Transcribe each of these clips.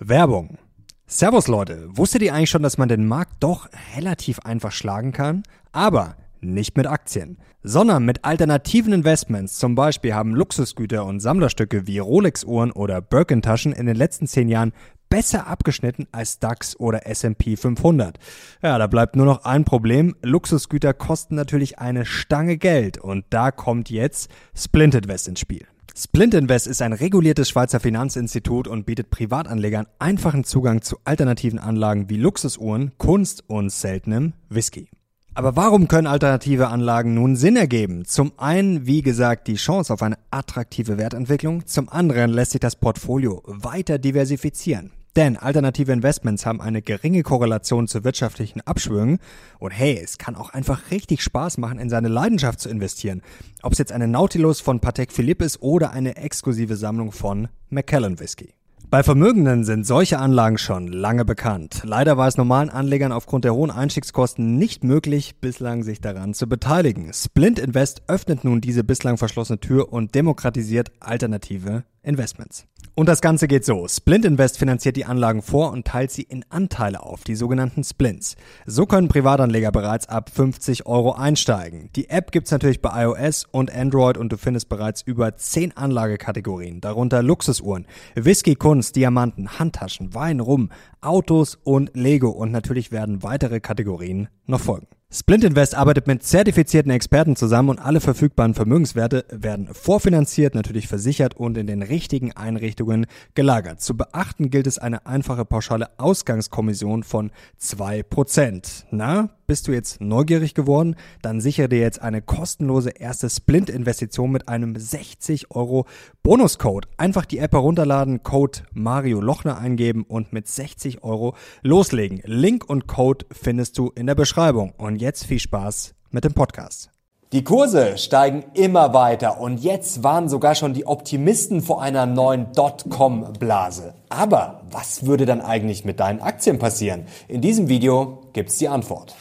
Werbung. Servus Leute, wusstet ihr eigentlich schon, dass man den Markt doch relativ einfach schlagen kann? Aber nicht mit Aktien, sondern mit alternativen Investments. Zum Beispiel haben Luxusgüter und Sammlerstücke wie Rolex-Uhren oder Birkin-Taschen in den letzten zehn Jahren besser abgeschnitten als DAX oder S&P 500. Ja, da bleibt nur noch ein Problem. Luxusgüter kosten natürlich eine Stange Geld und da kommt jetzt Splint Invest ins Spiel. Splint Invest ist ein reguliertes Schweizer Finanzinstitut und bietet Privatanlegern einfachen Zugang zu alternativen Anlagen wie Luxusuhren, Kunst und seltenem Whisky. Aber warum können alternative Anlagen nun Sinn ergeben? Zum einen, wie gesagt, die Chance auf eine attraktive Wertentwicklung, zum anderen lässt sich das Portfolio weiter diversifizieren. Denn alternative Investments haben eine geringe Korrelation zu wirtschaftlichen Abschwüngen. Und hey, es kann auch einfach richtig Spaß machen, in seine Leidenschaft zu investieren. Ob es jetzt eine Nautilus von Patek Philippe ist oder eine exklusive Sammlung von Macallan Whisky. Bei Vermögenden sind solche Anlagen schon lange bekannt. Leider war es normalen Anlegern aufgrund der hohen Einstiegskosten nicht möglich, bislang sich daran zu beteiligen. Splint Invest öffnet nun diese bislang verschlossene Tür und demokratisiert alternative Investments. Und das Ganze geht so. Splint Invest finanziert die Anlagen vor und teilt sie in Anteile auf, die sogenannten Splints. So können Privatanleger bereits ab 50 Euro einsteigen. Die App gibt's natürlich bei iOS und Android und du findest bereits über 10 Anlagekategorien, darunter Luxusuhren, Whisky, Kunst, Diamanten, Handtaschen, Wein, Rum, Autos und Lego und natürlich werden weitere Kategorien noch folgen. Splint Invest arbeitet mit zertifizierten Experten zusammen und alle verfügbaren Vermögenswerte werden vorfinanziert, natürlich versichert und in den richtigen Einrichtungen gelagert. Zu beachten gilt es eine einfache pauschale Ausgangskommission von zwei Prozent. Na, bist du jetzt neugierig geworden? Dann sichere dir jetzt eine kostenlose erste Splint-Investition mit einem 60 Euro Bonuscode. Einfach die App herunterladen, Code Mario Lochner eingeben und mit 60 Euro loslegen. Link und Code findest du in der Beschreibung. Und jetzt viel Spaß mit dem Podcast. Die Kurse steigen immer weiter und jetzt waren sogar schon die Optimisten vor einer neuen Dotcom-Blase. Aber was würde dann eigentlich mit deinen Aktien passieren? In diesem Video gibt's die Antwort.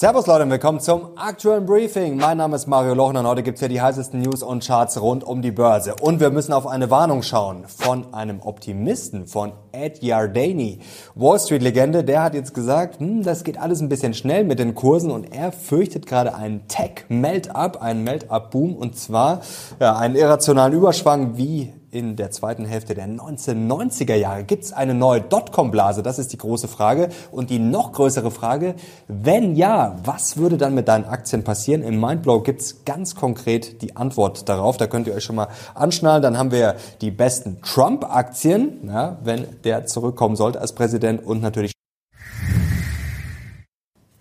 Servus Leute und willkommen zum aktuellen Briefing. Mein Name ist Mario Lochner und heute gibt's hier die heißesten News und Charts rund um die Börse. Und wir müssen auf eine Warnung schauen von einem Optimisten, von Ed Yardeni. Wall Street Legende, der hat jetzt gesagt, hm, das geht alles ein bisschen schnell mit den Kursen und er fürchtet gerade einen Tech-Melt-Up, einen Melt-Up-Boom und zwar ja, einen irrationalen Überschwang wie in der zweiten Hälfte der 1990er Jahre? Gibt es eine neue Dotcom-Blase? Das ist die große Frage. Und die noch größere Frage, wenn ja, was würde dann mit deinen Aktien passieren? Im Mindblow gibt es ganz konkret die Antwort darauf. Da könnt ihr euch schon mal anschnallen. Dann haben wir die besten Trump-Aktien, ja, wenn der zurückkommen sollte als Präsident und natürlich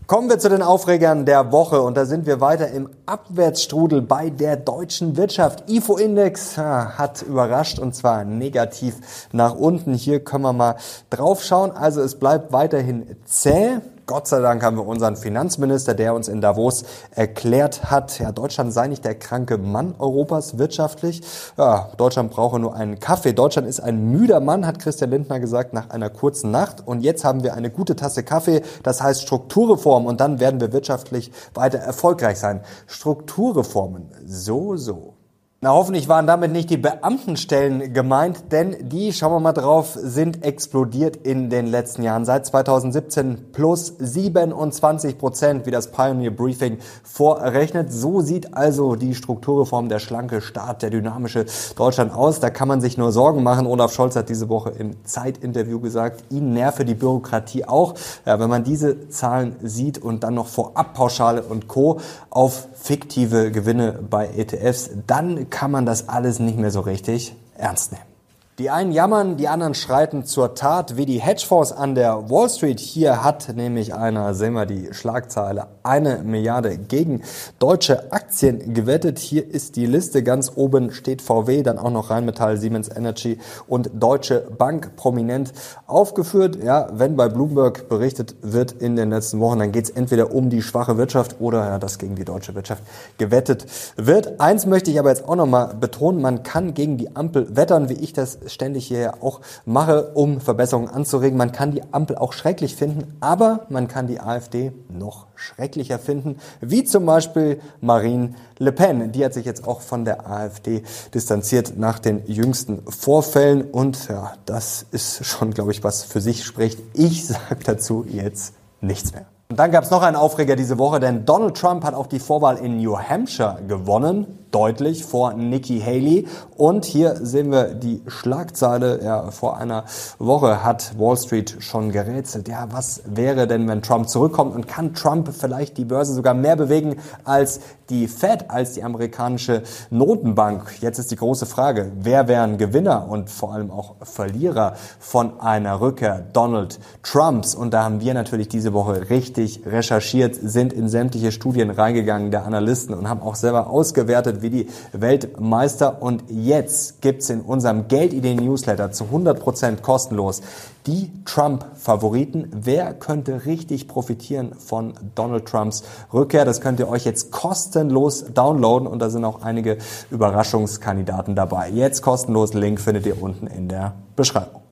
Kommen wir zu den Aufregern der Woche und da sind wir weiter im Abwärtsstrudel bei der deutschen Wirtschaft. IFO-Index hat überrascht und zwar negativ nach unten. Hier können wir mal drauf schauen. Also es bleibt weiterhin zäh. Gott sei Dank haben wir unseren Finanzminister, der uns in Davos erklärt hat, ja, Deutschland sei nicht der kranke Mann Europas wirtschaftlich. Ja, Deutschland brauche nur einen Kaffee. Deutschland ist ein müder Mann, hat Christian Lindner gesagt, nach einer kurzen Nacht. Und jetzt haben wir eine gute Tasse Kaffee. Das heißt Strukturreform. Und dann werden wir wirtschaftlich weiter erfolgreich sein. Strukturreformen. So, so. Na, hoffentlich waren damit nicht die Beamtenstellen gemeint, denn die, schauen wir mal drauf, sind explodiert in den letzten Jahren. Seit 2017 plus 27 Prozent, wie das Pioneer Briefing vorrechnet. So sieht also die Strukturreform der schlanke Staat, der dynamische Deutschland aus. Da kann man sich nur Sorgen machen. Olaf Scholz hat diese Woche im Zeitinterview gesagt, ihn nerve die Bürokratie auch. Ja, wenn man diese Zahlen sieht und dann noch Vorabpauschale und Co. auf fiktive Gewinne bei ETFs, dann kann man das alles nicht mehr so richtig ernst nehmen. Die einen jammern, die anderen schreiten zur Tat, wie die Hedgefonds an der Wall Street. Hier hat nämlich einer, sehen wir die Schlagzeile, eine Milliarde gegen deutsche Aktien gewettet. Hier ist die Liste. Ganz oben steht VW, dann auch noch Rheinmetall, Siemens Energy und Deutsche Bank prominent aufgeführt. Ja, wenn bei Bloomberg berichtet wird in den letzten Wochen, dann geht es entweder um die schwache Wirtschaft oder ja, dass gegen die deutsche Wirtschaft gewettet wird. Eins möchte ich aber jetzt auch nochmal betonen, man kann gegen die Ampel wettern, wie ich das ständig hier auch mache, um Verbesserungen anzuregen. Man kann die Ampel auch schrecklich finden, aber man kann die AfD noch schrecklicher finden, wie zum Beispiel Marine Le Pen. Die hat sich jetzt auch von der AfD distanziert nach den jüngsten Vorfällen und ja, das ist schon, glaube ich, was für sich spricht. Ich sage dazu jetzt nichts mehr. Und dann gab es noch einen Aufreger diese Woche, denn Donald Trump hat auch die Vorwahl in New Hampshire gewonnen deutlich vor Nikki Haley. Und hier sehen wir die Schlagzeile. Ja, vor einer Woche hat Wall Street schon gerätselt. Ja, was wäre denn, wenn Trump zurückkommt? Und kann Trump vielleicht die Börse sogar mehr bewegen als die Fed, als die amerikanische Notenbank? Jetzt ist die große Frage, wer wären Gewinner und vor allem auch Verlierer von einer Rückkehr Donald Trumps? Und da haben wir natürlich diese Woche richtig recherchiert, sind in sämtliche Studien reingegangen der Analysten und haben auch selber ausgewertet, wird wie die Weltmeister. Und jetzt gibt's in unserem Geldideen-Newsletter zu 100% kostenlos die Trump-Favoriten. Wer könnte richtig profitieren von Donald Trumps Rückkehr? Das könnt ihr euch jetzt kostenlos downloaden und da sind auch einige Überraschungskandidaten dabei. Jetzt kostenlos, Link findet ihr unten in der Beschreibung.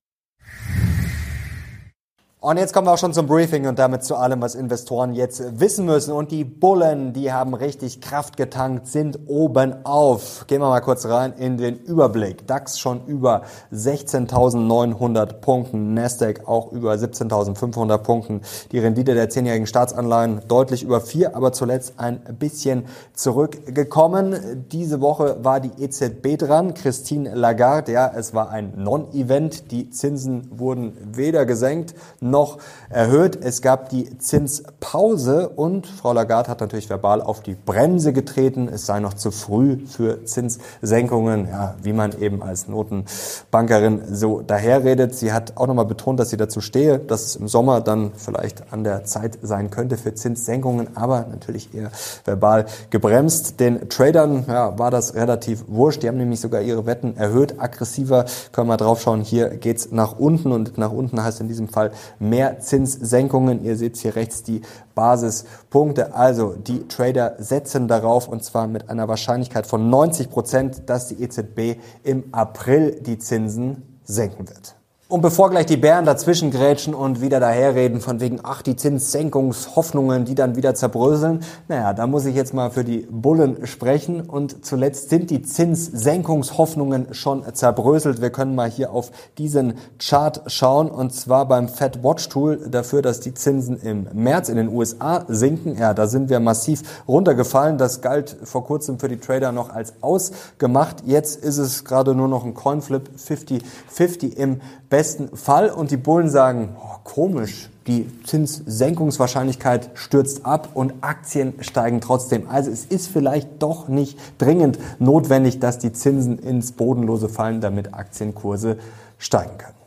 Und jetzt kommen wir auch schon zum Briefing und damit zu allem, was Investoren jetzt wissen müssen. Und die Bullen, die haben richtig Kraft getankt, sind oben auf. Gehen wir mal kurz rein in den Überblick. DAX schon über 16.900 Punkten, Nasdaq auch über 17.500 Punkten. Die Rendite der zehnjährigen Staatsanleihen deutlich über vier, aber zuletzt ein bisschen zurückgekommen. Diese Woche war die EZB dran, Christine Lagarde. Ja, es war ein Non-Event. Die Zinsen wurden weder gesenkt noch erhöht. Es gab die Zinspause und Frau Lagarde hat natürlich verbal auf die Bremse getreten. Es sei noch zu früh für Zinssenkungen, ja, wie man eben als Notenbankerin so daherredet. Sie hat auch nochmal betont, dass sie dazu stehe, dass es im Sommer dann vielleicht an der Zeit sein könnte für Zinssenkungen, aber natürlich eher verbal gebremst. Den Tradern ja, war das relativ wurscht. Die haben nämlich sogar ihre Wetten erhöht, aggressiver. Können wir drauf schauen. Hier geht's nach unten und nach unten heißt in diesem Fall mehr Zinssenkungen. Ihr seht hier rechts die Basispunkte. Also die Trader setzen darauf und zwar mit einer Wahrscheinlichkeit von 90 Prozent, dass die EZB im April die Zinsen senken wird. Und bevor gleich die Bären dazwischen grätschen und wieder daherreden von wegen, ach, die Zinssenkungshoffnungen, die dann wieder zerbröseln, naja, da muss ich jetzt mal für die Bullen sprechen. Und zuletzt sind die Zinssenkungshoffnungen schon zerbröselt. Wir können mal hier auf diesen Chart schauen und zwar beim Fed Watch Tool dafür, dass die Zinsen im März in den USA sinken. Ja, da sind wir massiv runtergefallen. Das galt vor kurzem für die Trader noch als ausgemacht. Jetzt ist es gerade nur noch ein Coinflip 50-50 im besten Fall. Und die Bullen sagen, oh, komisch, die Zinssenkungswahrscheinlichkeit stürzt ab und Aktien steigen trotzdem. Also es ist vielleicht doch nicht dringend notwendig, dass die Zinsen ins Bodenlose fallen, damit Aktienkurse steigen können.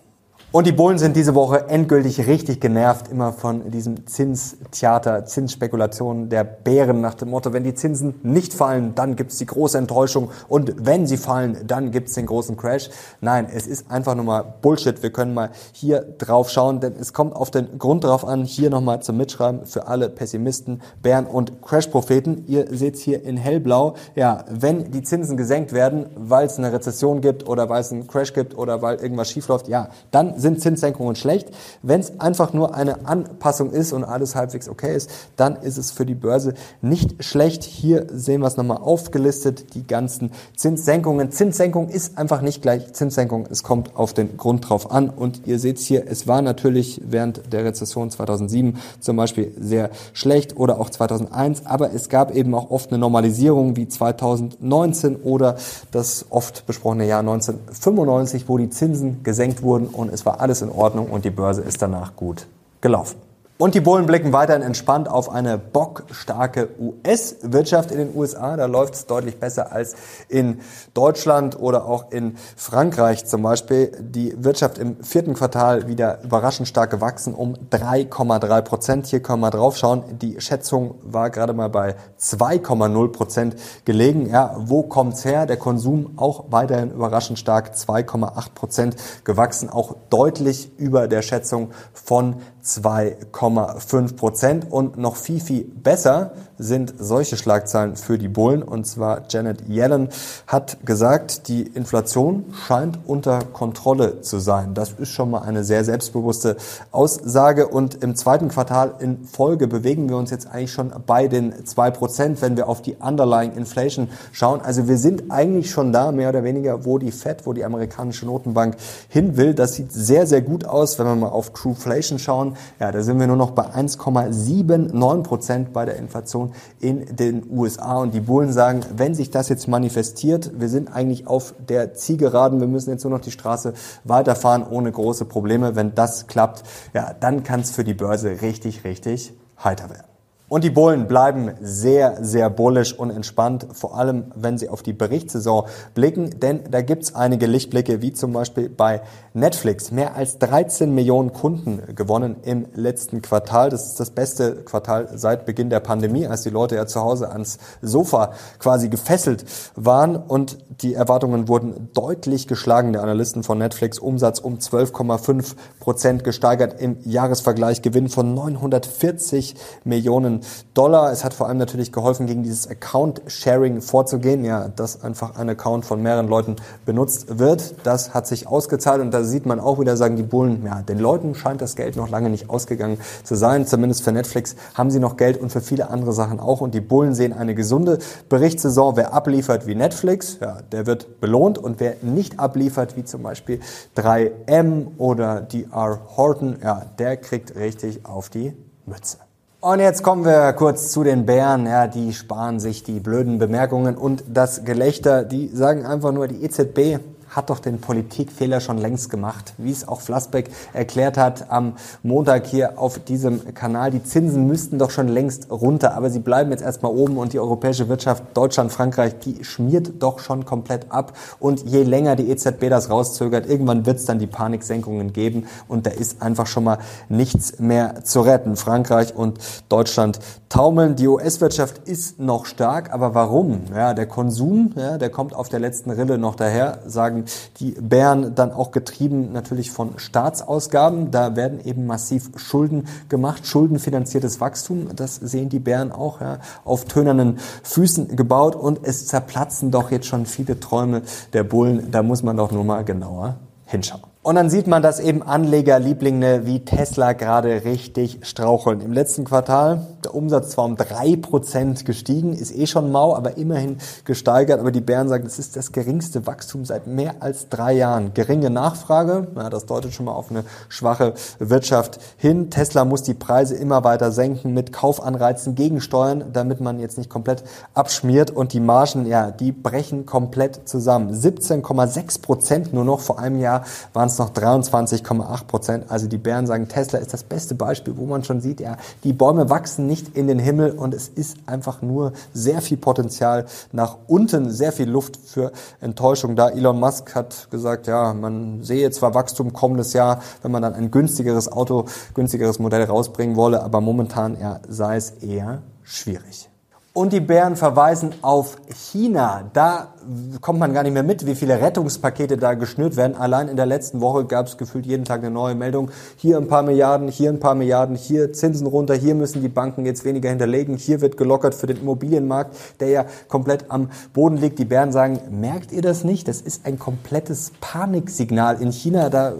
Und die Bullen sind diese Woche endgültig richtig genervt, immer von diesem Zinstheater, Zinsspekulationen der Bären nach dem Motto, wenn die Zinsen nicht fallen, dann gibt's die große Enttäuschung und wenn sie fallen, dann gibt's den großen Crash. Nein, es ist einfach nur mal Bullshit. Wir können mal hier drauf schauen, denn es kommt auf den Grund drauf an, hier nochmal zum Mitschreiben für alle Pessimisten, Bären und Crash-Propheten. Ihr seht hier in hellblau, ja, wenn die Zinsen gesenkt werden, weil es eine Rezession gibt oder weil es einen Crash gibt oder weil irgendwas schiefläuft, ja, dann sind Zinssenkungen schlecht. Wenn es einfach nur eine Anpassung ist und alles halbwegs okay ist, dann ist es für die Börse nicht schlecht. Hier sehen wir es nochmal aufgelistet, die ganzen Zinssenkungen. Zinssenkung ist einfach nicht gleich Zinssenkung. Es kommt auf den Grund drauf an. Und ihr seht hier, es war natürlich während der Rezession 2007 zum Beispiel sehr schlecht oder auch 2001, aber es gab eben auch oft eine Normalisierung wie 2019 oder das oft besprochene Jahr 1995, wo die Zinsen gesenkt wurden und es war alles in Ordnung und die Börse ist danach gut gelaufen. Und die Bullen blicken weiterhin entspannt auf eine bockstarke US-Wirtschaft in den USA. Da läuft es deutlich besser als in Deutschland oder auch in Frankreich zum Beispiel. Die Wirtschaft im vierten Quartal wieder überraschend stark gewachsen um 3,3 Prozent. Hier können wir drauf schauen. Die Schätzung war gerade mal bei 2,0 Prozent gelegen. Ja, wo kommt's her? Der Konsum auch weiterhin überraschend stark 2,8 Prozent gewachsen, auch deutlich über der Schätzung von 2,5 Prozent. Und noch viel, viel besser sind solche Schlagzeilen für die Bullen. Und zwar Janet Yellen hat gesagt, die Inflation scheint unter Kontrolle zu sein. Das ist schon mal eine sehr selbstbewusste Aussage. Und im zweiten Quartal in Folge bewegen wir uns jetzt eigentlich schon bei den 2 Prozent, wenn wir auf die Underlying Inflation schauen. Also wir sind eigentlich schon da, mehr oder weniger, wo die Fed, wo die amerikanische Notenbank hin will. Das sieht sehr, sehr gut aus, wenn wir mal auf Trueflation schauen. Ja, da sind wir nur noch bei 1,79 Prozent bei der Inflation in den USA. Und die Bullen sagen, wenn sich das jetzt manifestiert, wir sind eigentlich auf der Zielgeraden, wir müssen jetzt nur noch die Straße weiterfahren ohne große Probleme. Wenn das klappt, ja, dann kann es für die Börse richtig, richtig heiter werden. Und die Bullen bleiben sehr, sehr bullisch und entspannt, vor allem wenn sie auf die Berichtssaison blicken, denn da gibt's einige Lichtblicke, wie zum Beispiel bei Netflix. Mehr als 13 Millionen Kunden gewonnen im letzten Quartal. Das ist das beste Quartal seit Beginn der Pandemie, als die Leute ja zu Hause ans Sofa quasi gefesselt waren und die Erwartungen wurden deutlich geschlagen der Analysten von Netflix. Umsatz um 12,5 Prozent gesteigert im Jahresvergleich, Gewinn von 940 Millionen Dollar. Es hat vor allem natürlich geholfen, gegen dieses Account-Sharing vorzugehen, ja, dass einfach ein Account von mehreren Leuten benutzt wird. Das hat sich ausgezahlt und da sieht man auch wieder, sagen die Bullen, ja, den Leuten scheint das Geld noch lange nicht ausgegangen zu sein. Zumindest für Netflix haben sie noch Geld und für viele andere Sachen auch. Und die Bullen sehen eine gesunde Berichtssaison. Wer abliefert wie Netflix, ja, der wird belohnt und wer nicht abliefert, wie zum Beispiel 3M oder DR Horton, ja, der kriegt richtig auf die Mütze. Und jetzt kommen wir kurz zu den Bären. Ja, die sparen sich die blöden Bemerkungen und das Gelächter. Die sagen einfach nur, die EZB hat doch den Politikfehler schon längst gemacht, wie es auch Flassbeck erklärt hat am Montag hier auf diesem Kanal. Die Zinsen müssten doch schon längst runter, aber sie bleiben jetzt erstmal oben und die europäische Wirtschaft, Deutschland, Frankreich, die schmiert doch schon komplett ab. Und je länger die EZB das rauszögert, irgendwann wird es dann die Paniksenkungen geben und da ist einfach schon mal nichts mehr zu retten. Frankreich und Deutschland taumeln. Die US-Wirtschaft ist noch stark, aber warum? Ja, der Konsum, ja, der kommt auf der letzten Rille noch daher, sagen sagen die Bären dann auch getrieben natürlich von Staatsausgaben. Da werden eben massiv Schulden gemacht, schuldenfinanziertes Wachstum. Das sehen die Bären auch ja, auf tönernen Füßen gebaut und es zerplatzen doch jetzt schon viele Träume der Bullen. Da muss man doch nur mal genauer hinschauen. Und dann sieht man, dass eben Anlegerlieblinge wie Tesla gerade richtig straucheln. Im letzten Quartal der Umsatz zwar um drei Prozent gestiegen, ist eh schon mau, aber immerhin gesteigert. Aber die Bären sagen, es ist das geringste Wachstum seit mehr als drei Jahren. Geringe Nachfrage, ja, das deutet schon mal auf eine schwache Wirtschaft hin. Tesla muss die Preise immer weiter senken mit Kaufanreizen gegensteuern, damit man jetzt nicht komplett abschmiert. Und die Margen, ja, die brechen komplett zusammen. 17,6 Prozent nur noch vor einem Jahr waren es noch 23,8 Prozent. Also die Bären sagen, Tesla ist das beste Beispiel, wo man schon sieht, ja, die Bäume wachsen nicht in den Himmel und es ist einfach nur sehr viel Potenzial nach unten, sehr viel Luft für Enttäuschung da. Elon Musk hat gesagt, ja, man sehe zwar Wachstum kommendes Jahr, wenn man dann ein günstigeres Auto, günstigeres Modell rausbringen wolle, aber momentan ja, sei es eher schwierig. Und die Bären verweisen auf China. Da kommt man gar nicht mehr mit, wie viele Rettungspakete da geschnürt werden. Allein in der letzten Woche gab es gefühlt jeden Tag eine neue Meldung. Hier ein paar Milliarden, hier ein paar Milliarden, hier Zinsen runter, hier müssen die Banken jetzt weniger hinterlegen, hier wird gelockert für den Immobilienmarkt, der ja komplett am Boden liegt. Die Bären sagen, merkt ihr das nicht? Das ist ein komplettes Paniksignal in China. Da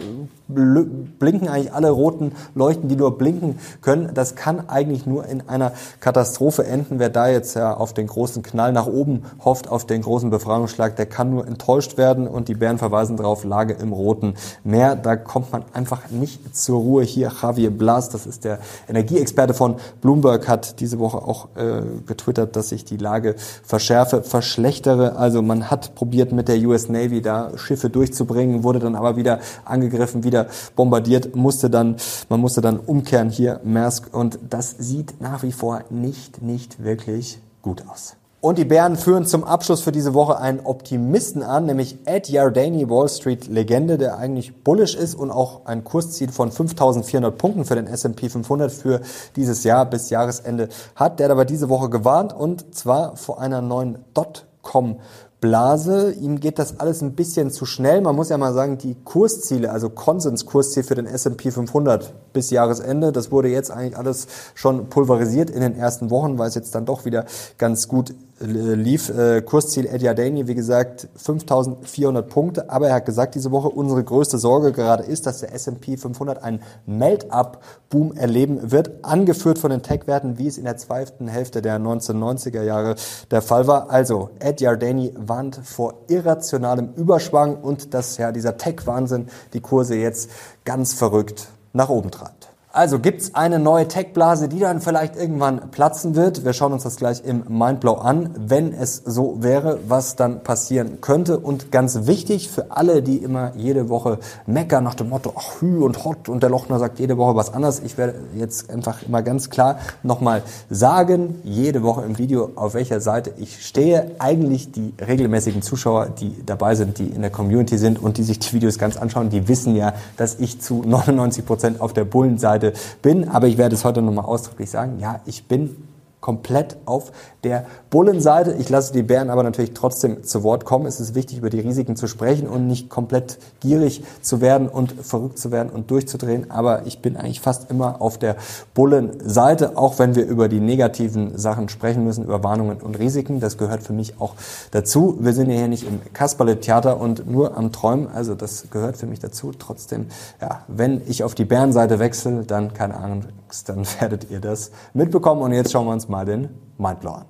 blinken eigentlich alle roten Leuchten, die nur blinken können. Das kann eigentlich nur in einer Katastrophe enden. Wer da jetzt ja auf den großen Knall nach oben hofft, auf den großen Befragung, Überraschungsschlag, der kann nur enttäuscht werden und die Bären verweisen darauf, Lage im roten Meer. Da kommt man einfach nicht zur Ruhe. Hier Javier Blas, das ist der Energieexperte von Bloomberg, hat diese Woche auch äh, getwittert, dass sich die Lage verschärfe, verschlechtere. Also man hat probiert mit der US Navy da Schiffe durchzubringen, wurde dann aber wieder angegriffen, wieder bombardiert, musste dann, man musste dann umkehren hier Maersk und das sieht nach wie vor nicht, nicht wirklich gut aus. Und die Bären führen zum Abschluss für diese Woche einen Optimisten an, nämlich Ed Yardeni, Wall Street Legende, der eigentlich bullish ist und auch ein Kursziel von 5400 Punkten für den S&P 500 für dieses Jahr bis Jahresende hat. Der hat aber diese Woche gewarnt und zwar vor einer neuen Dotcom Blase. Ihm geht das alles ein bisschen zu schnell. Man muss ja mal sagen, die Kursziele, also Konsenskursziel für den S&P 500 bis Jahresende, das wurde jetzt eigentlich alles schon pulverisiert in den ersten Wochen, weil es jetzt dann doch wieder ganz gut lief. Äh, Kursziel Ed Yardeni, wie gesagt, 5400 Punkte. Aber er hat gesagt diese Woche, unsere größte Sorge gerade ist, dass der S&P 500 einen Melt-up-Boom erleben wird, angeführt von den Tech-Werten, wie es in der zweiten Hälfte der 1990er Jahre der Fall war. Also, Ed Yardeni warnt vor irrationalem Überschwang und dass ja dieser Tech-Wahnsinn die Kurse jetzt ganz verrückt nach oben treibt. Also gibt's eine neue Tech-Blase, die dann vielleicht irgendwann platzen wird. Wir schauen uns das gleich im Mindblow an, wenn es so wäre, was dann passieren könnte. Und ganz wichtig für alle, die immer jede Woche meckern nach dem Motto, ach hü und hot und der Lochner sagt jede Woche was anderes. Ich werde jetzt einfach immer ganz klar nochmal sagen, jede Woche im Video, auf welcher Seite ich stehe. Eigentlich die regelmäßigen Zuschauer, die dabei sind, die in der Community sind und die sich die Videos ganz anschauen, die wissen ja, dass ich zu 99 Prozent auf der Bullenseite Seite bin. Aber ich werde es heute nochmal ausdrücklich sagen. Ja, ich bin komplett auf der Bullenseite. Ich lasse die Bären aber natürlich trotzdem zu Wort kommen. Es ist wichtig, über die Risiken zu sprechen und nicht komplett gierig zu werden und verrückt zu werden und durchzudrehen. Aber ich bin eigentlich fast immer auf der Bullenseite, auch wenn wir über die negativen Sachen sprechen müssen, über Warnungen und Risiken. Das gehört für mich auch dazu. Wir sind ja hier nicht im Kasperle-Theater und nur am Träumen. Also das gehört für mich dazu. Trotzdem, ja, wenn ich auf die Bärenseite wechsle, dann keine Angst, dann werdet ihr das mitbekommen. Und jetzt schauen wir uns mal den Mindblow an.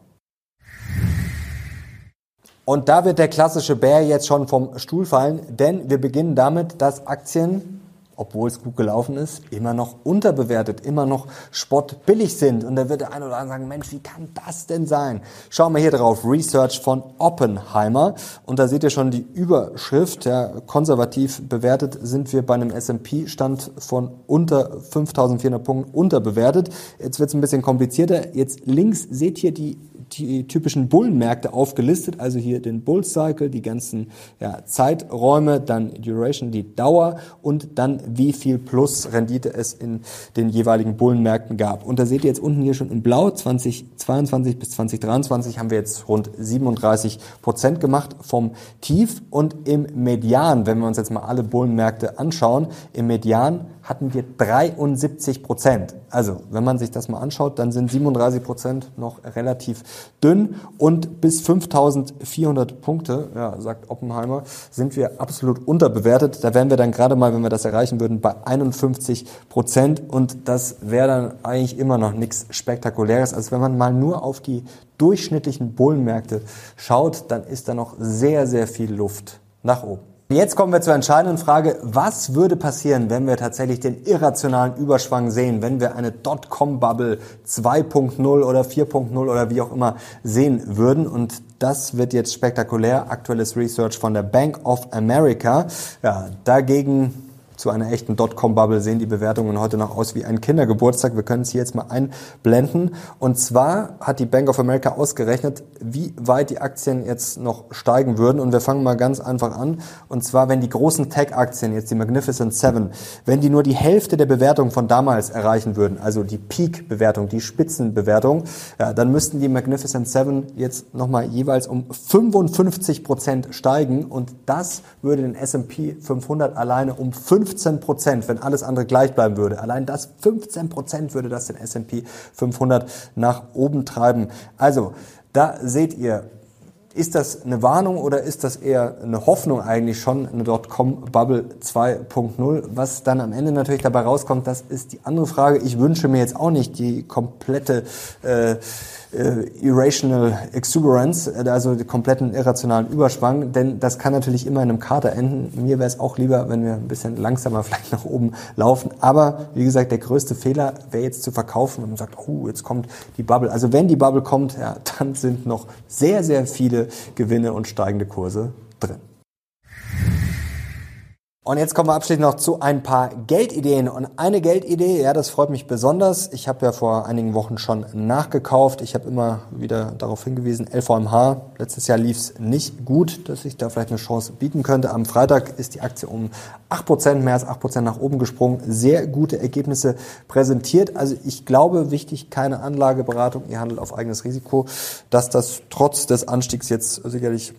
Und da wird der klassische Bär jetzt schon vom Stuhl fallen, denn wir beginnen damit, dass Aktien, obwohl es gut gelaufen ist, immer noch unterbewertet, immer noch spottbillig sind. Und da wird der eine oder andere sagen, Mensch, wie kann das denn sein? Schauen wir hier drauf, Research von Oppenheimer. Und da seht ihr schon die Überschrift, ja, konservativ bewertet sind wir bei einem S&P-Stand von unter 5400 Punkten unterbewertet. Jetzt wird es ein bisschen komplizierter. Jetzt links seht ihr die die typischen Bullenmärkte aufgelistet, also hier den Bull Cycle, die ganzen ja, Zeiträume, dann Duration, die Dauer und dann wie viel plus Rendite es in den jeweiligen Bullenmärkten gab. Und da seht ihr jetzt unten hier schon in Blau 2022 bis 2023 haben wir jetzt rund 37 Prozent gemacht vom Tief und im Median, wenn wir uns jetzt mal alle Bullenmärkte anschauen, im Median hatten wir 73 Prozent. Also, wenn man sich das mal anschaut, dann sind 37 Prozent noch relativ dünn und bis 5400 Punkte, ja, sagt Oppenheimer, sind wir absolut unterbewertet. Da wären wir dann gerade mal, wenn wir das erreichen würden, bei 51 Prozent und das wäre dann eigentlich immer noch nichts Spektakuläres. Also wenn man mal nur auf die durchschnittlichen Bullenmärkte schaut, dann ist da noch sehr, sehr viel Luft nach oben. Jetzt kommen wir zur entscheidenden Frage, was würde passieren, wenn wir tatsächlich den irrationalen Überschwang sehen, wenn wir eine Dotcom-Bubble 2.0 oder 4.0 oder wie auch immer sehen würden. Und das wird jetzt spektakulär. Aktuelles Research von der Bank of America. Ja, dagegen zu einer echten Dotcom-Bubble sehen die Bewertungen heute noch aus wie ein Kindergeburtstag. Wir können es hier jetzt mal einblenden. Und zwar hat die Bank of America ausgerechnet, wie weit die Aktien jetzt noch steigen würden. Und wir fangen mal ganz einfach an. Und zwar, wenn die großen Tech-Aktien, jetzt die Magnificent Seven, wenn die nur die Hälfte der Bewertung von damals erreichen würden, also die Peak-Bewertung, die Spitzenbewertung, ja, dann müssten die Magnificent Seven jetzt nochmal jeweils um 55 Prozent steigen. Und das würde den S&P 500 alleine um 5 15 Prozent, wenn alles andere gleich bleiben würde. Allein das 15 Prozent würde das den S&P 500 nach oben treiben. Also, da seht ihr, ist das eine Warnung oder ist das eher eine Hoffnung eigentlich schon, eine Dotcom-Bubble 2.0? Was dann am Ende natürlich dabei rauskommt, das ist die andere Frage. Ich wünsche mir jetzt auch nicht die komplette äh, äh, irrational exuberance, äh, also die kompletten irrationalen Überschwang, denn das kann natürlich immer in einem Kater enden. Mir wäre es auch lieber, wenn wir ein bisschen langsamer vielleicht nach oben laufen. Aber wie gesagt, der größte Fehler wäre jetzt zu verkaufen und man sagt, oh, jetzt kommt die Bubble. Also wenn die Bubble kommt, ja, dann sind noch sehr, sehr viele Gewinne und steigende Kurse drin. Und jetzt kommen wir abschließend noch zu ein paar Geldideen. Und eine Geldidee, ja, das freut mich besonders. Ich habe ja vor einigen Wochen schon nachgekauft. Ich habe immer wieder darauf hingewiesen, LVMH, letztes Jahr lief es nicht gut, dass ich da vielleicht eine Chance bieten könnte. Am Freitag ist die Aktie um 8%, mehr als 8% nach oben gesprungen. Sehr gute Ergebnisse präsentiert. Also ich glaube, wichtig, keine Anlageberatung, ihr handelt auf eigenes Risiko, dass das trotz des Anstiegs jetzt sicherlich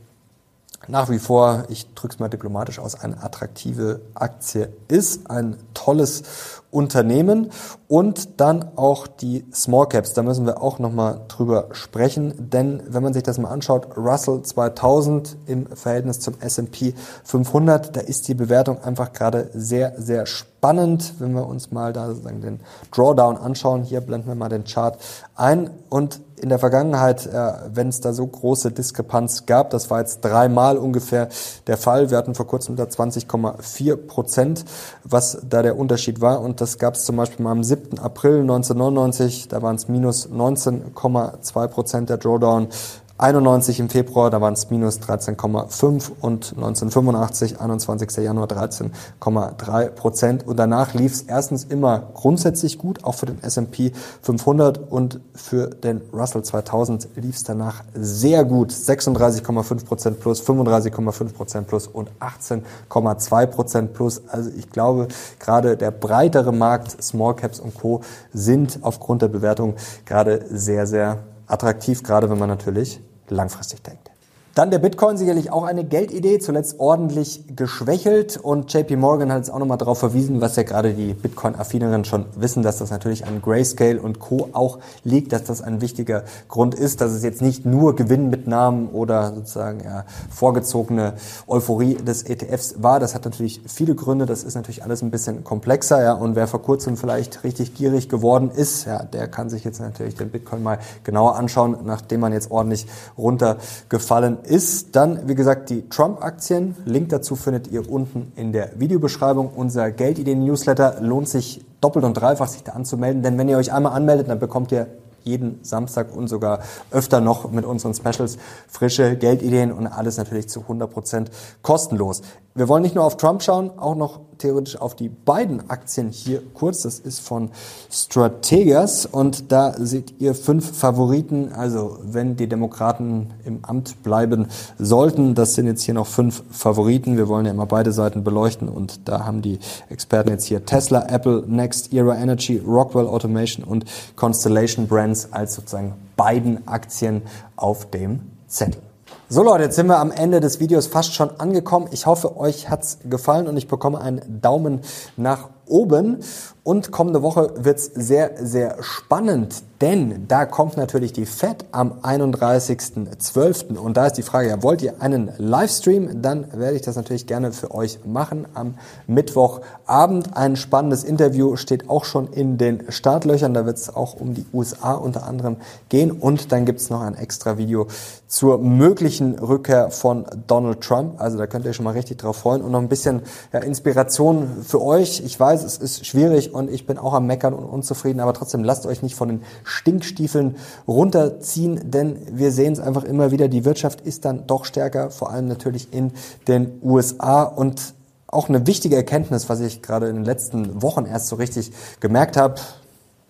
nach wie vor, ich drücke es mal diplomatisch aus, eine attraktive Aktie ist, ein tolles Unternehmen und dann auch die Small Caps. Da müssen wir auch nochmal drüber sprechen, denn wenn man sich das mal anschaut, Russell 2000 im Verhältnis zum S&P 500, da ist die Bewertung einfach gerade sehr, sehr spannend. Wenn wir uns mal da sozusagen den Drawdown anschauen, hier blenden wir mal den Chart ein und in der Vergangenheit, äh, wenn es da so große Diskrepanz gab, das war jetzt dreimal ungefähr der Fall. Wir hatten vor kurzem da 20,4 Prozent, was da der Unterschied war. Und das gab es zum Beispiel mal am 7. April 1999, da waren es minus 19,2 Prozent der Drawdown. 91 im Februar, da waren es minus 13,5 und 1985, 21. Januar 13,3 Prozent. Und danach lief es erstens immer grundsätzlich gut, auch für den S&P 500 und für den Russell 2000 lief es danach sehr gut. 36,5 Prozent plus, 35,5 Prozent plus und 18,2 Prozent plus. Also ich glaube, gerade der breitere Markt, Small Caps und Co. sind aufgrund der Bewertung gerade sehr, sehr attraktiv, gerade wenn man natürlich langfristig denkt. Dann der Bitcoin sicherlich auch eine Geldidee, zuletzt ordentlich geschwächelt und JP Morgan hat jetzt auch nochmal darauf verwiesen, was ja gerade die Bitcoin-Affineren schon wissen, dass das natürlich an Grayscale und Co. auch liegt, dass das ein wichtiger Grund ist, dass es jetzt nicht nur Gewinnmitnahmen oder sozusagen ja, vorgezogene Euphorie des ETFs war. Das hat natürlich viele Gründe, das ist natürlich alles ein bisschen komplexer, ja, und wer vor kurzem vielleicht richtig gierig geworden ist, ja, der kann sich jetzt natürlich den Bitcoin mal genauer anschauen, nachdem man jetzt ordentlich runtergefallen ist dann, wie gesagt, die Trump-Aktien. Link dazu findet ihr unten in der Videobeschreibung. Unser Geldideen-Newsletter lohnt sich doppelt und dreifach, sich da anzumelden. Denn wenn ihr euch einmal anmeldet, dann bekommt ihr jeden Samstag und sogar öfter noch mit unseren Specials frische Geldideen und alles natürlich zu 100% kostenlos. Wir wollen nicht nur auf Trump schauen, auch noch theoretisch auf die beiden Aktien hier kurz. Das ist von Strategas und da seht ihr fünf Favoriten. Also wenn die Demokraten im Amt bleiben sollten, das sind jetzt hier noch fünf Favoriten. Wir wollen ja immer beide Seiten beleuchten und da haben die Experten jetzt hier Tesla, Apple, Next, Era Energy, Rockwell Automation und Constellation Brands als sozusagen beiden Aktien auf dem Zettel. So Leute, jetzt sind wir am Ende des Videos fast schon angekommen. Ich hoffe, euch hat's gefallen und ich bekomme einen Daumen nach oben. Und kommende Woche wird's sehr, sehr spannend, denn da kommt natürlich die FED am 31.12. Und da ist die Frage, ja, wollt ihr einen Livestream? Dann werde ich das natürlich gerne für euch machen am Mittwochabend. Ein spannendes Interview steht auch schon in den Startlöchern. Da wird es auch um die USA unter anderem gehen. Und dann gibt's noch ein extra Video zur möglichen Rückkehr von Donald Trump. Also da könnt ihr schon mal richtig drauf freuen. Und noch ein bisschen ja, Inspiration für euch. Ich weiß, es ist schwierig und ich bin auch am Meckern und unzufrieden, aber trotzdem lasst euch nicht von den Stinkstiefeln runterziehen, denn wir sehen es einfach immer wieder, die Wirtschaft ist dann doch stärker, vor allem natürlich in den USA und auch eine wichtige Erkenntnis, was ich gerade in den letzten Wochen erst so richtig gemerkt habe,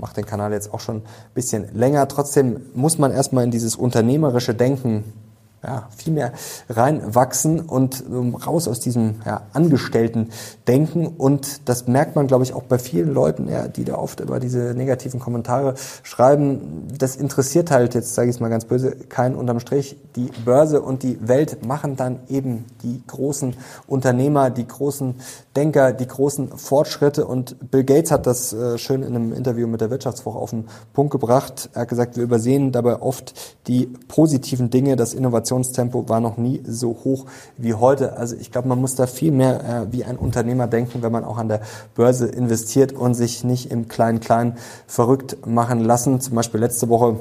mache den Kanal jetzt auch schon ein bisschen länger. Trotzdem muss man erstmal in dieses unternehmerische Denken ja, viel mehr reinwachsen und um, raus aus diesem ja, Angestellten-Denken. Und das merkt man, glaube ich, auch bei vielen Leuten, ja, die da oft über diese negativen Kommentare schreiben. Das interessiert halt, jetzt sage ich es mal ganz böse, keinen unterm Strich. Die Börse und die Welt machen dann eben die großen Unternehmer, die großen Denker, die großen Fortschritte. Und Bill Gates hat das äh, schön in einem Interview mit der Wirtschaftswoche auf den Punkt gebracht. Er hat gesagt, wir übersehen dabei oft die positiven Dinge, das Innovation Innovationstempo war noch nie so hoch wie heute. Also ich glaube, man muss da viel mehr äh, wie ein Unternehmer denken, wenn man auch an der Börse investiert und sich nicht im Klein-Klein verrückt machen lassen. Zum Beispiel letzte Woche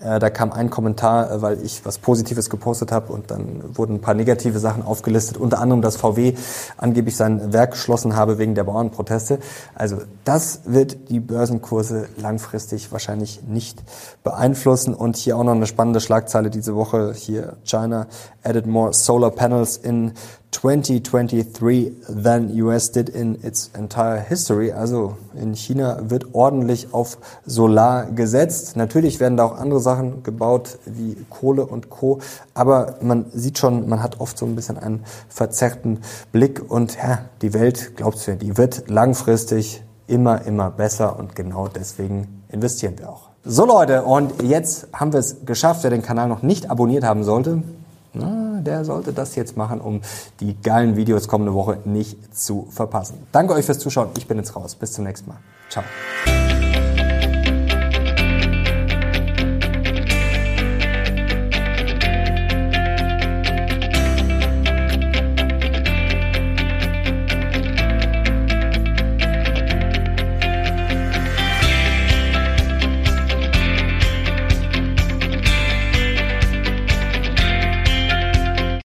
da kam ein Kommentar, äh, weil ich was Positives gepostet habe und dann wurden ein paar negative Sachen aufgelistet, unter anderem, dass VW angeblich sein Werk geschlossen habe wegen der Bauernproteste. Also das wird die Börsenkurse langfristig wahrscheinlich nicht beeinflussen. Und hier auch noch eine spannende Schlagzeile diese Woche. Hier China added more solar panels in 2023 than US did in its entire history. Also in China wird ordentlich auf Solar gesetzt. Natürlich werden da auch andere Sachen gebaut wie Kohle und Co. Aber man sieht schon, man hat oft so ein bisschen einen verzerrten Blick und ja, die Welt, glaubst du, die wird langfristig immer, immer besser und genau deswegen investieren wir auch. So Leute, und jetzt haben wir es geschafft. Wer den Kanal noch nicht abonniert haben sollte, na, der sollte das jetzt machen, um die geilen Videos kommende Woche nicht zu verpassen. Danke euch fürs Zuschauen. Ich bin jetzt raus. Bis zum nächsten Mal. Ciao.